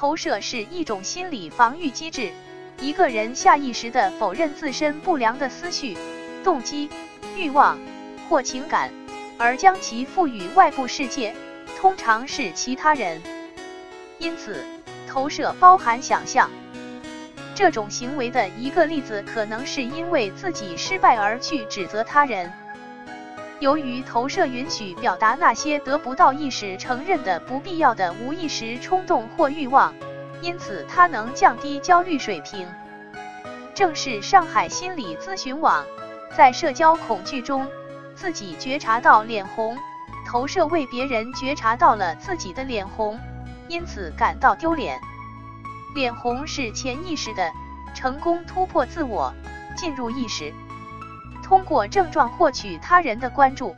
投射是一种心理防御机制，一个人下意识地否认自身不良的思绪、动机、欲望或情感，而将其赋予外部世界，通常是其他人。因此，投射包含想象。这种行为的一个例子，可能是因为自己失败而去指责他人。由于投射允许表达那些得不到意识承认的不必要的无意识冲动或欲望，因此它能降低焦虑水平。正是上海心理咨询网在社交恐惧中，自己觉察到脸红，投射为别人觉察到了自己的脸红，因此感到丢脸。脸红是潜意识的，成功突破自我，进入意识。通过症状获取他人的关注。